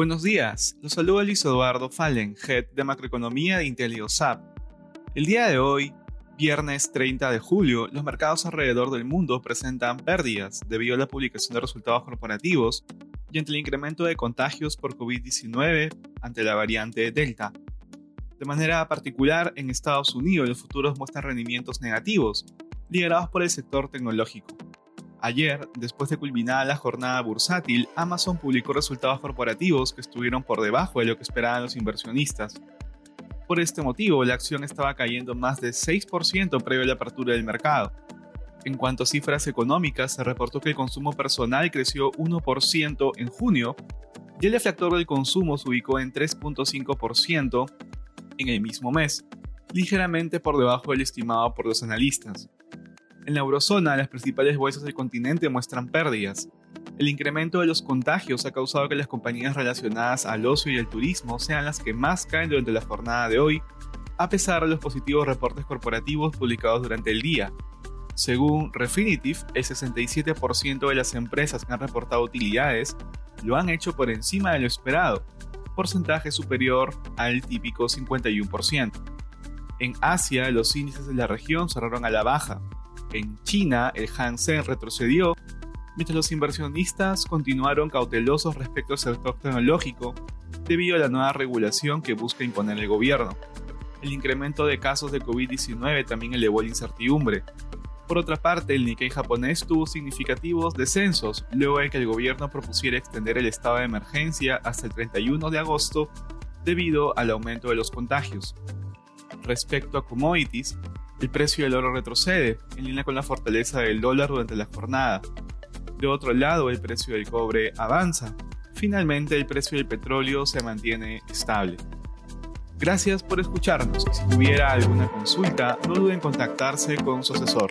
Buenos días, los saluda Luis Eduardo Fallen, Head de Macroeconomía de IntelioSAP. El día de hoy, viernes 30 de julio, los mercados alrededor del mundo presentan pérdidas debido a la publicación de resultados corporativos y ante el incremento de contagios por COVID-19 ante la variante Delta. De manera particular, en Estados Unidos los futuros muestran rendimientos negativos, liderados por el sector tecnológico. Ayer, después de culminar la jornada bursátil, Amazon publicó resultados corporativos que estuvieron por debajo de lo que esperaban los inversionistas. Por este motivo, la acción estaba cayendo más de 6% previo a la apertura del mercado. En cuanto a cifras económicas, se reportó que el consumo personal creció 1% en junio y el deflactor del consumo se ubicó en 3.5% en el mismo mes, ligeramente por debajo del estimado por los analistas. En la eurozona, las principales bolsas del continente muestran pérdidas. El incremento de los contagios ha causado que las compañías relacionadas al ocio y el turismo sean las que más caen durante la jornada de hoy, a pesar de los positivos reportes corporativos publicados durante el día. Según Refinitiv, el 67% de las empresas que han reportado utilidades lo han hecho por encima de lo esperado, porcentaje superior al típico 51%. En Asia, los índices de la región cerraron a la baja, en China, el Hansen retrocedió, mientras los inversionistas continuaron cautelosos respecto al sector tecnológico debido a la nueva regulación que busca imponer el gobierno. El incremento de casos de COVID-19 también elevó la incertidumbre. Por otra parte, el Nikkei japonés tuvo significativos descensos luego de que el gobierno propusiera extender el estado de emergencia hasta el 31 de agosto debido al aumento de los contagios. Respecto a commodities, el precio del oro retrocede, en línea con la fortaleza del dólar durante la jornada. De otro lado, el precio del cobre avanza. Finalmente, el precio del petróleo se mantiene estable. Gracias por escucharnos si tuviera alguna consulta, no duden en contactarse con su asesor.